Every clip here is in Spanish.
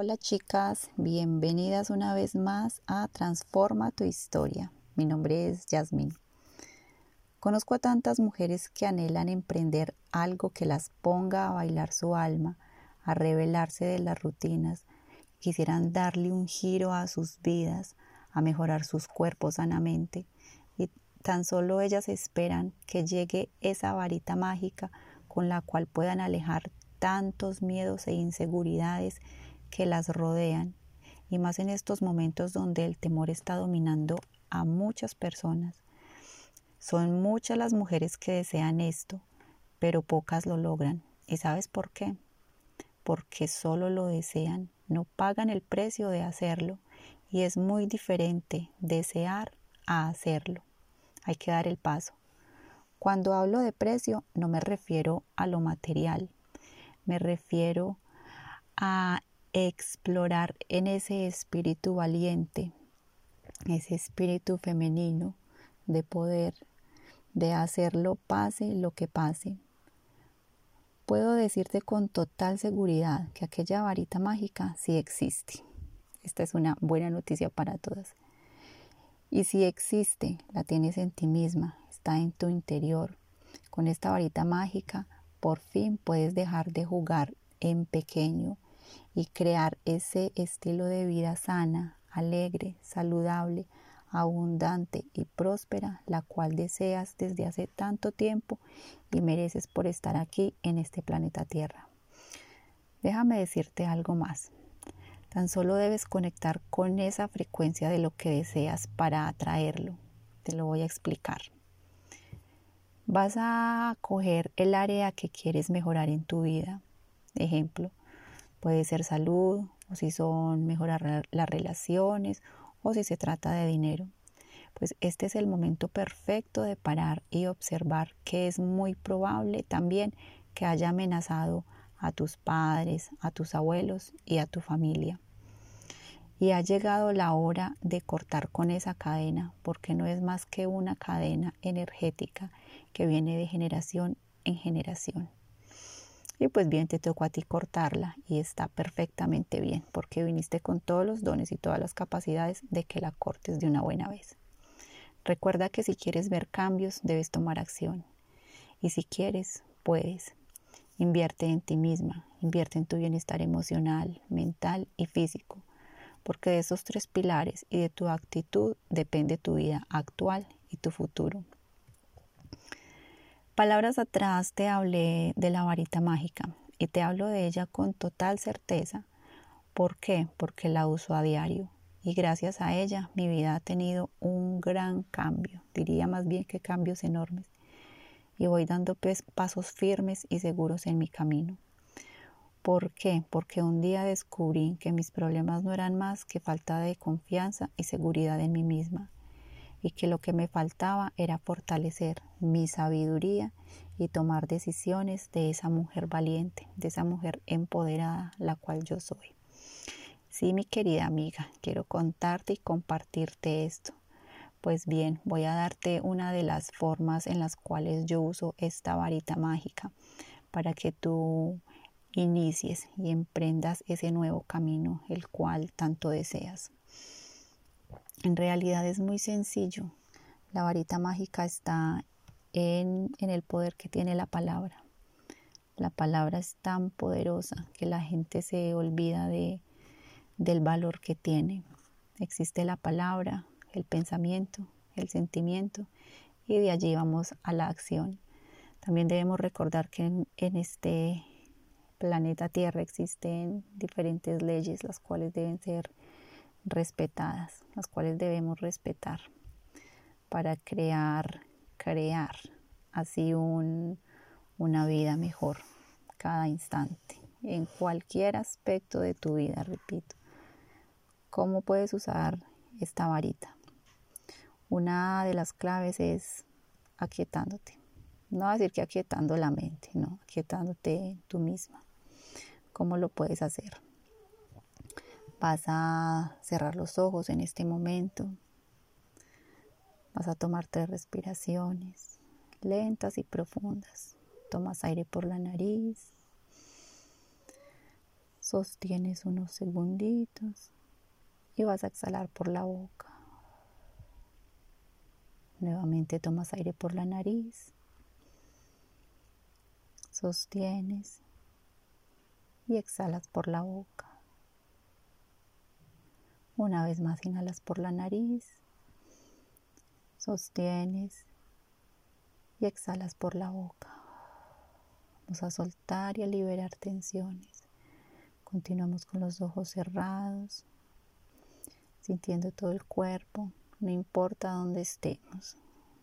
Hola chicas, bienvenidas una vez más a Transforma tu historia. Mi nombre es Yasmín. Conozco a tantas mujeres que anhelan emprender algo que las ponga a bailar su alma, a revelarse de las rutinas, quisieran darle un giro a sus vidas, a mejorar sus cuerpos sanamente, y tan solo ellas esperan que llegue esa varita mágica con la cual puedan alejar tantos miedos e inseguridades que las rodean, y más en estos momentos donde el temor está dominando a muchas personas. Son muchas las mujeres que desean esto, pero pocas lo logran. ¿Y sabes por qué? Porque solo lo desean, no pagan el precio de hacerlo, y es muy diferente desear a hacerlo. Hay que dar el paso. Cuando hablo de precio no me refiero a lo material, me refiero a explorar en ese espíritu valiente, ese espíritu femenino de poder, de hacerlo pase lo que pase. Puedo decirte con total seguridad que aquella varita mágica sí existe. Esta es una buena noticia para todas. Y si existe, la tienes en ti misma, está en tu interior. Con esta varita mágica, por fin puedes dejar de jugar en pequeño y crear ese estilo de vida sana, alegre, saludable, abundante y próspera, la cual deseas desde hace tanto tiempo y mereces por estar aquí en este planeta Tierra. Déjame decirte algo más. Tan solo debes conectar con esa frecuencia de lo que deseas para atraerlo. Te lo voy a explicar. Vas a coger el área que quieres mejorar en tu vida. Ejemplo, Puede ser salud, o si son mejorar las relaciones, o si se trata de dinero. Pues este es el momento perfecto de parar y observar que es muy probable también que haya amenazado a tus padres, a tus abuelos y a tu familia. Y ha llegado la hora de cortar con esa cadena, porque no es más que una cadena energética que viene de generación en generación. Y pues bien, te tocó a ti cortarla y está perfectamente bien porque viniste con todos los dones y todas las capacidades de que la cortes de una buena vez. Recuerda que si quieres ver cambios, debes tomar acción. Y si quieres, puedes. Invierte en ti misma, invierte en tu bienestar emocional, mental y físico, porque de esos tres pilares y de tu actitud depende tu vida actual y tu futuro. Palabras atrás te hablé de la varita mágica y te hablo de ella con total certeza. ¿Por qué? Porque la uso a diario y gracias a ella mi vida ha tenido un gran cambio, diría más bien que cambios enormes. Y voy dando pasos firmes y seguros en mi camino. ¿Por qué? Porque un día descubrí que mis problemas no eran más que falta de confianza y seguridad en mí misma y que lo que me faltaba era fortalecer mi sabiduría y tomar decisiones de esa mujer valiente, de esa mujer empoderada, la cual yo soy. Sí, mi querida amiga, quiero contarte y compartirte esto. Pues bien, voy a darte una de las formas en las cuales yo uso esta varita mágica para que tú inicies y emprendas ese nuevo camino, el cual tanto deseas. En realidad es muy sencillo. La varita mágica está en, el poder que tiene la palabra. La palabra es tan poderosa que la gente se olvida de, del valor que tiene. Existe la palabra, el pensamiento, el sentimiento y de allí vamos a la acción. También debemos recordar que en este planeta Tierra existen diferentes leyes las cuales deben ser respetadas, las cuales debemos respetar para crear, crear así un, una vida mejor cada instante, en cualquier aspecto de tu vida, repito. ¿Cómo puedes usar esta varita? Una de las claves es aquietándote. No decir que aquietando la mente, no, aquietándote tú misma. ¿Cómo lo puedes hacer? Vas a cerrar los ojos en este momento. Vas a tomar tres respiraciones lentas y profundas. Tomas aire por la nariz. Sostienes unos segunditos y vas a exhalar por la boca. Nuevamente tomas aire por la nariz. Sostienes y exhalas por la boca. Una vez más inhalas por la nariz. Sostienes y exhalas por la boca. Vamos a soltar y a liberar tensiones. Continuamos con los ojos cerrados, sintiendo todo el cuerpo, no importa dónde estemos.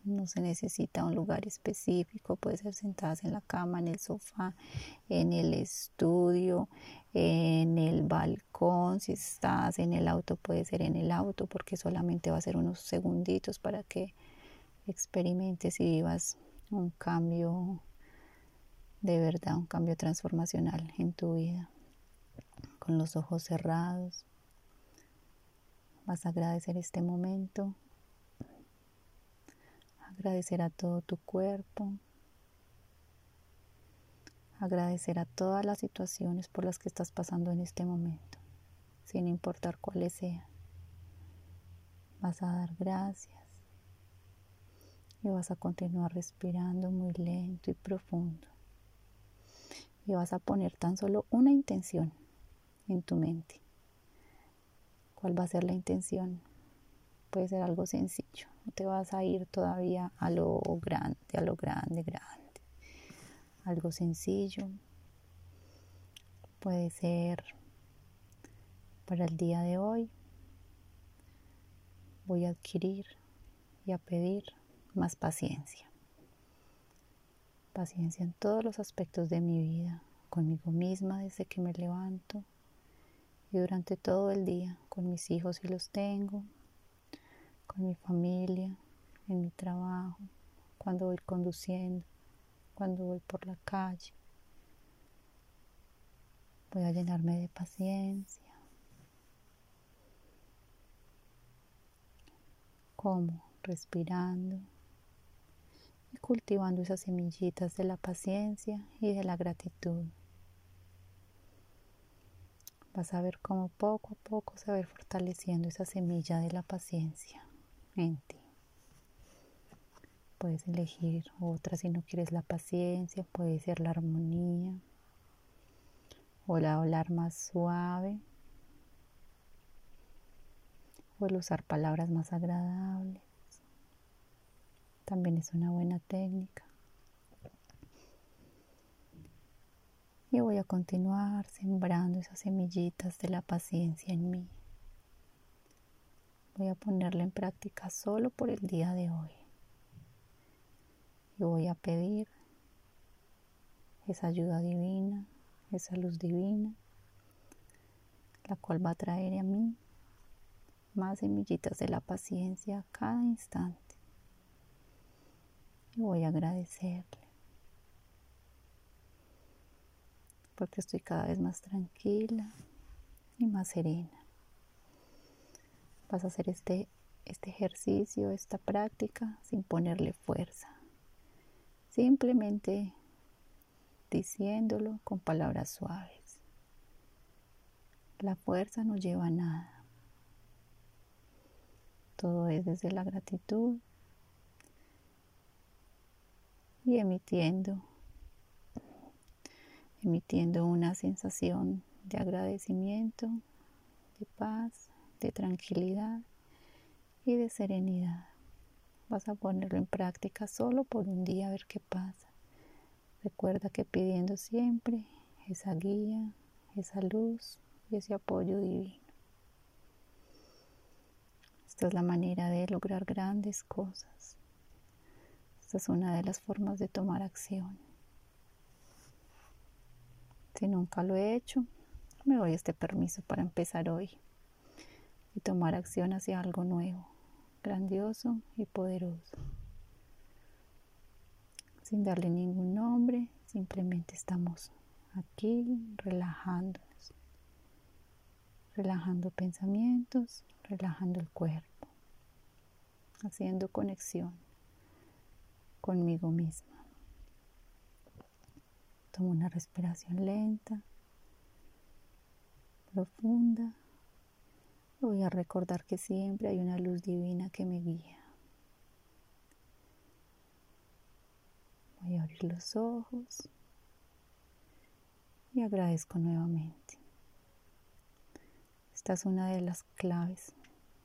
No se necesita un lugar específico, puede ser sentadas en la cama, en el sofá, en el estudio, en el balcón, si estás en el auto puede ser en el auto porque solamente va a ser unos segunditos para que experimentes y vivas un cambio de verdad, un cambio transformacional en tu vida. Con los ojos cerrados, vas a agradecer este momento, agradecer a todo tu cuerpo, agradecer a todas las situaciones por las que estás pasando en este momento, sin importar cuáles sean. Vas a dar gracias y vas a continuar respirando muy lento y profundo. Y vas a poner tan solo una intención en tu mente. ¿Cuál va a ser la intención? Puede ser algo sencillo. No te vas a ir todavía a lo grande, a lo grande, grande. Algo sencillo. Puede ser para el día de hoy. Voy a adquirir y a pedir más paciencia. Paciencia en todos los aspectos de mi vida, conmigo misma desde que me levanto y durante todo el día con mis hijos si los tengo, con mi familia, en mi trabajo, cuando voy conduciendo, cuando voy por la calle. Voy a llenarme de paciencia. Como respirando y cultivando esas semillitas de la paciencia y de la gratitud. Vas a ver cómo poco a poco se va a ir fortaleciendo esa semilla de la paciencia en ti. Puedes elegir otra si no quieres la paciencia, puede ser la armonía o la hablar más suave o el usar palabras más agradables. También es una buena técnica. Y voy a continuar sembrando esas semillitas de la paciencia en mí. Voy a ponerla en práctica solo por el día de hoy. Y voy a pedir esa ayuda divina, esa luz divina, la cual va a traer a mí más semillitas de la paciencia a cada instante. Y voy a agradecerle. porque estoy cada vez más tranquila y más serena. Vas a hacer este, este ejercicio, esta práctica sin ponerle fuerza, simplemente diciéndolo con palabras suaves. La fuerza no lleva a nada. Todo es desde la gratitud y emitiendo emitiendo una sensación de agradecimiento, de paz, de tranquilidad y de serenidad. Vas a ponerlo en práctica solo por un día a ver qué pasa. Recuerda que pidiendo siempre esa guía, esa luz y ese apoyo divino. Esta es la manera de lograr grandes cosas. Esta es una de las formas de tomar acción. Si nunca lo he hecho, me doy este permiso para empezar hoy y tomar acción hacia algo nuevo, grandioso y poderoso. Sin darle ningún nombre, simplemente estamos aquí relajándonos, relajando pensamientos, relajando el cuerpo, haciendo conexión conmigo misma. Toma una respiración lenta. profunda. Voy a recordar que siempre hay una luz divina que me guía. Voy a abrir los ojos y agradezco nuevamente. Esta es una de las claves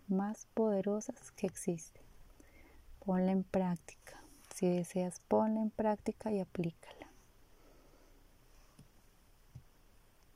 más poderosas que existe. Ponla en práctica. Si deseas, ponla en práctica y aplícala.